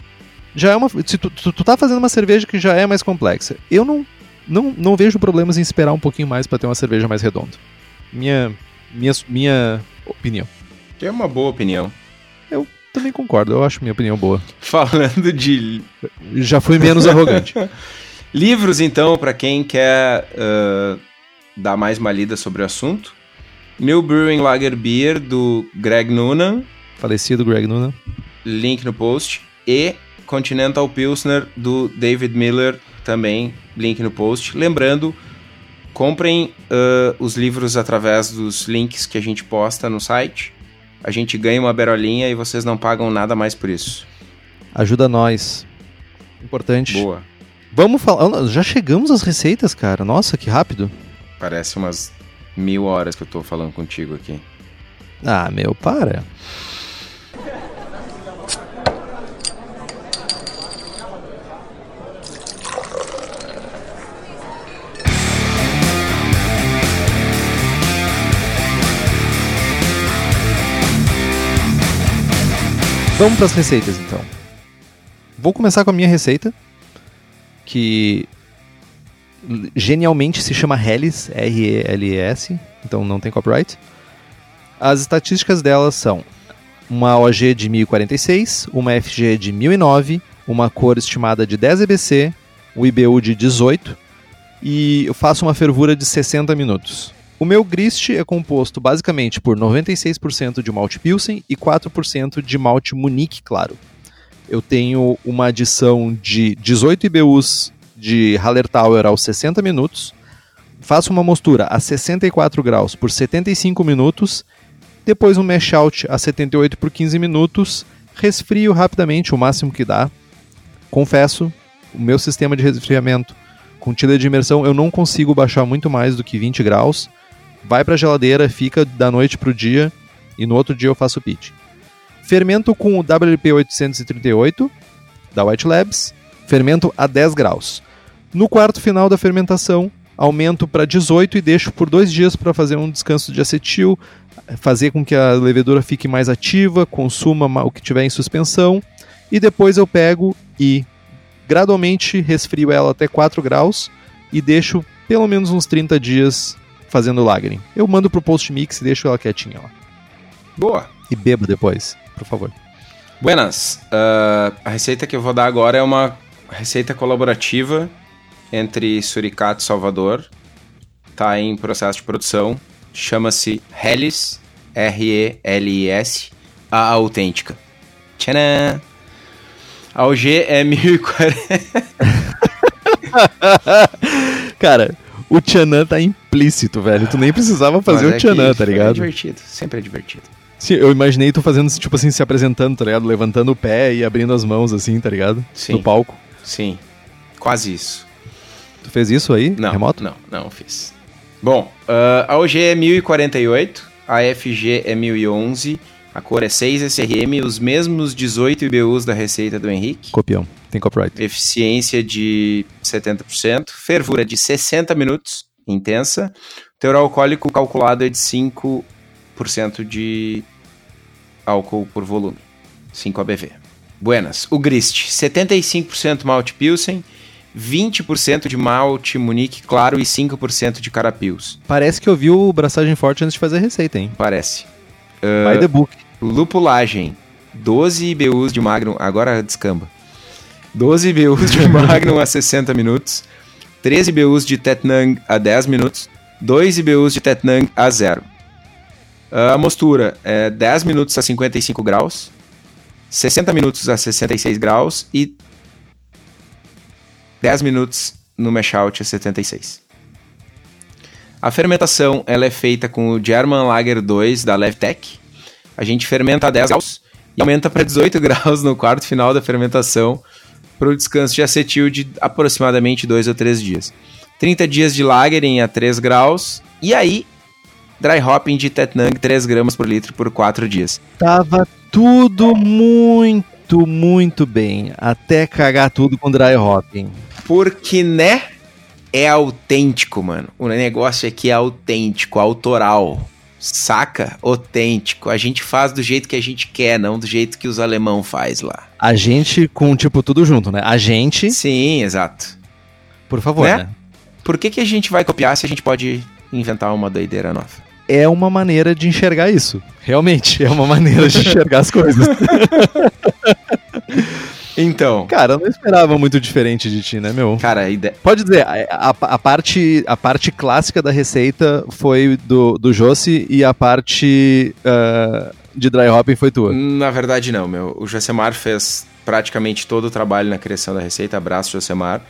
já é uma se tu, tu, tu tá fazendo uma cerveja que já é mais complexa. Eu não não, não vejo problemas em esperar um pouquinho mais para ter uma cerveja mais redonda. Minha minha minha opinião. Que é uma boa opinião. Eu também concordo, eu acho minha opinião boa. Falando de. Já fui menos arrogante. Livros, então, para quem quer uh, dar mais uma lida sobre o assunto. New Brewing Lager Beer, do Greg Noonan. Falecido Greg Noonan. Link no post. E Continental Pilsner, do David Miller, também. Link no post. Lembrando Comprem uh, os livros através dos links que a gente posta no site. A gente ganha uma berolinha e vocês não pagam nada mais por isso. Ajuda nós. Importante. Boa. Vamos falar. Já chegamos às receitas, cara. Nossa, que rápido. Parece umas mil horas que eu tô falando contigo aqui. Ah, meu, para. Vamos para as receitas então. Vou começar com a minha receita, que genialmente se chama Helles, R-E-L-E-S, então não tem copyright. As estatísticas delas são uma OG de 1046, uma FG de 1009, uma cor estimada de 10 EBC, um IBU de 18 e eu faço uma fervura de 60 minutos. O meu grist é composto basicamente por 96% de malte Pilsen e 4% de malte Munique, claro. Eu tenho uma adição de 18 IBUs de Hallertauer aos 60 minutos, faço uma mostura a 64 graus por 75 minutos, depois um mash out a 78 por 15 minutos, resfrio rapidamente o máximo que dá. Confesso, o meu sistema de resfriamento com tilha de imersão eu não consigo baixar muito mais do que 20 graus. Vai para a geladeira, fica da noite para o dia e no outro dia eu faço o pitch. Fermento com o WLP 838 da White Labs, fermento a 10 graus. No quarto final da fermentação, aumento para 18 e deixo por dois dias para fazer um descanso de acetil, fazer com que a levedura fique mais ativa, consuma o que tiver em suspensão e depois eu pego e gradualmente resfrio ela até 4 graus e deixo pelo menos uns 30 dias fazendo lagrim. Eu mando pro post mix e deixo ela quietinha lá. Boa. E beba depois, por favor. Buenas. Uh, a receita que eu vou dar agora é uma receita colaborativa entre Suricato e Salvador. Tá em processo de produção. Chama-se Hellis, R-E-L-I-S, a autêntica. Tcharam! A OG é 1040. Cara, o Tchanan tá implícito, velho. Tu nem precisava fazer Mas o é Tchanan, tá É ligado? divertido, sempre é divertido. Sim, eu imaginei tu fazendo, tipo assim, se apresentando, tá ligado? Levantando o pé e abrindo as mãos, assim, tá ligado? Sim. No palco. Sim, quase isso. Tu fez isso aí? Não, Remoto? não, não fiz. Bom, ah, a OG é 1048, a FG é 1011, a cor é 6 SRM, os mesmos 18 IBUs da receita do Henrique. Copião. Tem copyright. Eficiência de 70%, fervura de 60 minutos, intensa. Teor alcoólico calculado é de 5% de álcool por volume, 5 ABV. Buenas. O grist, 75% malte pilsen, 20% de malte munique claro e 5% de carapils. Parece que eu vi o braçagem forte antes de fazer a receita, hein? Parece. By the book. Lupulagem, 12 IBUs de Magnum, agora descamba. 12 IBUs de Magnum a 60 minutos, 13 IBUs de Tetnang a 10 minutos, 2 IBUs de Tetnang a 0. A mostura é 10 minutos a 55 graus, 60 minutos a 66 graus e 10 minutos no mash out a 76. A fermentação ela é feita com o German Lager 2 da Levtech. A gente fermenta a 10 graus e aumenta para 18 graus no quarto final da fermentação para o descanso de acetil de aproximadamente 2 ou 3 dias. 30 dias de Lagering a 3 graus e aí dry hopping de Tetnang 3 gramas por litro por 4 dias. Tava tudo muito, muito bem. Até cagar tudo com dry hopping. Porque, né? É autêntico, mano. O negócio aqui é autêntico, autoral. Saca? Autêntico. A gente faz do jeito que a gente quer, não do jeito que os alemão faz lá. A gente com, tipo, tudo junto, né? A gente, Sim, exato. por favor, Né? né? Por que, que a gente vai copiar se a gente pode inventar uma doideira nova? É uma maneira de enxergar isso. Realmente, é uma maneira de enxergar as coisas. Então, Cara, eu não esperava muito diferente de ti, né, meu? cara, ideia. Pode dizer, a, a- a parte, a parte clássica da receita foi do, do Josse e a parte ah, de dry hopping foi tua. Na verdade, não, meu. O Josemar fez praticamente todo o trabalho na criação da receita. Abraço, Josemar.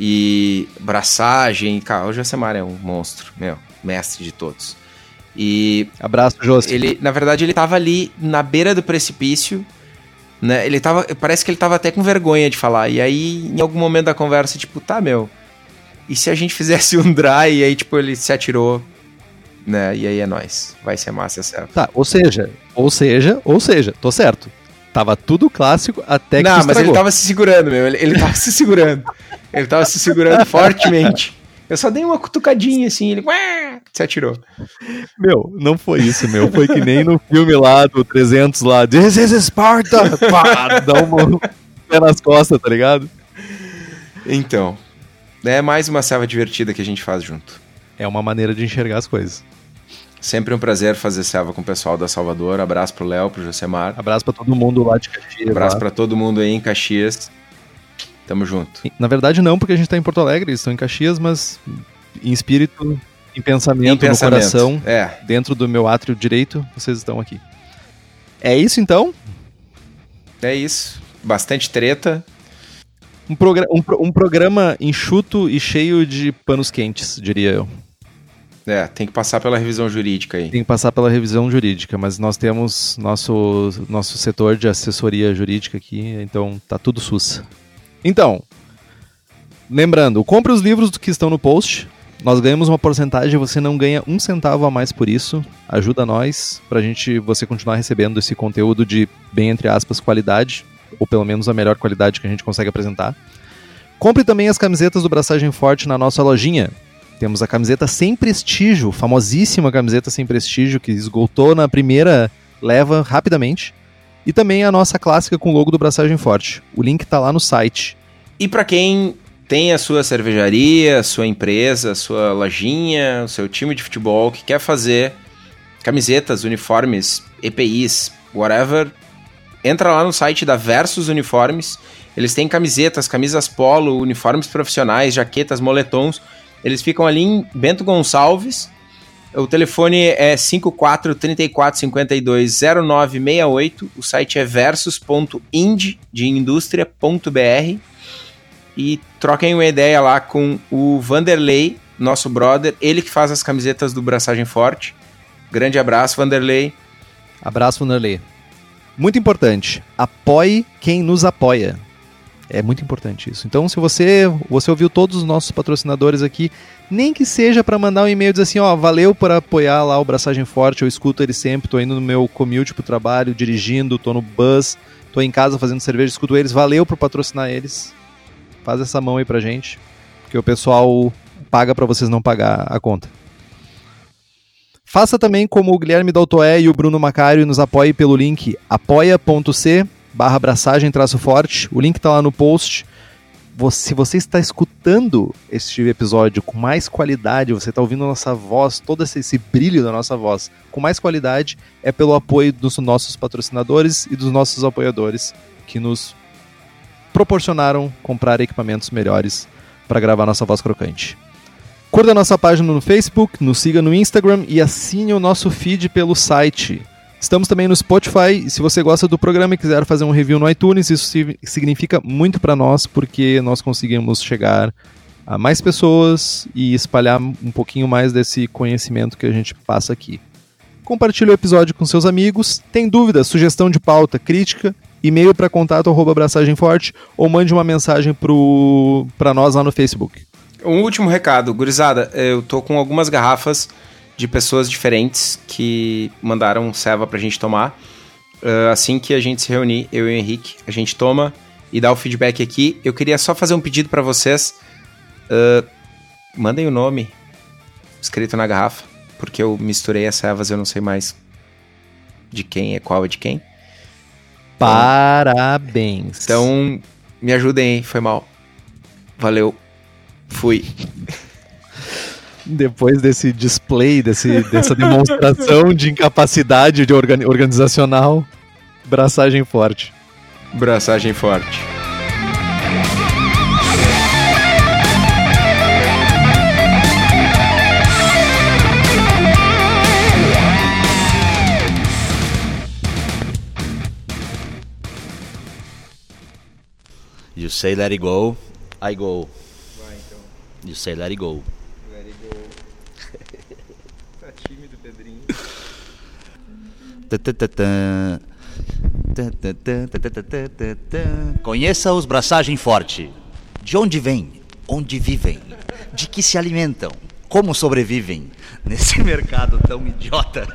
E braçagem, cara, o Josemar é um monstro, meu, mestre de todos. E Abraço, Josse. ele, na verdade, ele tava ali na beira do precipício, né? Ele tava, parece que ele tava até com vergonha de falar. E aí, em algum momento da conversa, tipo, tá, meu, e se a gente fizesse um dry e aí, tipo, ele se atirou, né? E aí é nóis. Vai ser massa, é certo. Tá, ou seja, ou seja, ou seja, tô certo. Tava tudo clássico até que Não, mas ele tava se segurando, meu. Ele, ele tava se segurando. Ele tava se segurando fortemente. Eu só dei uma cutucadinha assim, ele se atirou. Meu, não foi isso, meu. Foi que nem no filme lá do 300 lá. This is Sparta! Pá, dá um pé nas costas, tá ligado? Então, é mais uma selva divertida que a gente faz junto. É uma maneira de enxergar as coisas. Sempre um prazer fazer serva com o pessoal da Salvador. Abraço pro Léo, pro Josemar. Abraço para todo mundo lá de Caxias. Abraço para todo mundo aí em Caxias. Tamo junto. Na verdade, não, porque a gente tá em Porto Alegre, eles estão em Caxias, mas em espírito, em pensamento, em pensamento. no coração, é. dentro do meu átrio direito, vocês estão aqui. É isso então? É isso. Bastante treta. Um, um, um programa enxuto e cheio de panos quentes, diria eu. É, tem que passar pela revisão jurídica aí. Tem que passar pela revisão jurídica, mas nós temos nosso, nosso setor de assessoria jurídica aqui, então tá tudo sus. Então, lembrando, compre os livros que estão no post. Nós ganhamos uma porcentagem, você não ganha um centavo a mais por isso. Ajuda nós pra gente você continuar recebendo esse conteúdo de bem entre aspas qualidade, ou pelo menos a melhor qualidade que a gente consegue apresentar. Compre também as camisetas do Braçagem Forte na nossa lojinha. Temos a camiseta sem prestígio, famosíssima camiseta sem prestígio, que esgotou na primeira leva rapidamente. E também a nossa clássica com o logo do Braçagem Forte. O link está lá no site. E para quem tem a sua cervejaria, a sua empresa, a sua lojinha, o seu time de futebol que quer fazer camisetas, uniformes, EPIs, whatever, entra lá no site da Versus Uniformes. Eles têm camisetas, camisas polo, uniformes profissionais, jaquetas, moletons eles ficam ali em Bento Gonçalves. O telefone é 54 34 52 0968. O site é versus.ind de indústria.br. E troquem uma ideia lá com o Vanderlei, nosso brother, ele que faz as camisetas do Braçagem Forte. Grande abraço, Vanderlei. Abraço, Vanderlei. Muito importante, apoie quem nos apoia. É muito importante isso. Então, se você você ouviu todos os nossos patrocinadores aqui, nem que seja para mandar um e-mail dizer assim, ó, valeu por apoiar lá o Braçagem Forte, eu escuto ele sempre, tô indo no meu commute pro trabalho, dirigindo, tô no bus, tô em casa fazendo cerveja, escuto eles, valeu por patrocinar eles. Faz essa mão aí pra gente, porque o pessoal paga para vocês não pagar a conta. Faça também como o Guilherme Daltoé e o Bruno Macário nos apoie pelo link apoia.c barra abraçagem traço forte. O link está lá no post. Se você está escutando este episódio com mais qualidade, você está ouvindo a nossa voz, todo esse, esse, brilho da nossa voz com mais qualidade, é pelo apoio dos nossos patrocinadores e dos nossos apoiadores que nos proporcionaram comprar equipamentos melhores para gravar nossa voz crocante. Curta a nossa página no Facebook, nos siga no Instagram e assine o nosso feed pelo site Estamos também no Spotify. Se você gosta do programa e quiser fazer um review no iTunes, isso significa muito para nós, porque nós conseguimos chegar a mais pessoas e espalhar um pouquinho mais desse conhecimento que a gente passa aqui. Compartilhe o episódio com seus amigos. Tem dúvida, sugestão de pauta, crítica, e-mail para contato arroba forte ou mande uma mensagem para nós lá no Facebook. Um último recado, gurizada, eu tô com algumas garrafas de pessoas diferentes que mandaram ceva pra gente tomar. Uh, assim que a gente se reunir, eu e o Henrique, a gente toma e dá o feedback aqui. Eu queria só fazer um pedido para vocês. Uh, mandem o nome escrito na garrafa, porque eu misturei as cevas, eu não sei mais de quem é qual é de quem. Parabéns. Então, me ajudem aí, foi mal. Valeu. Fui. Depois desse display, desse, dessa demonstração de incapacidade de organi organizacional, braçagem forte. Braçagem forte. You say let it go, I go. Vai, então. You say let it go. Conheça os Braçagem Forte. De onde vêm? Onde vivem? De que se alimentam? Como sobrevivem nesse mercado tão idiota?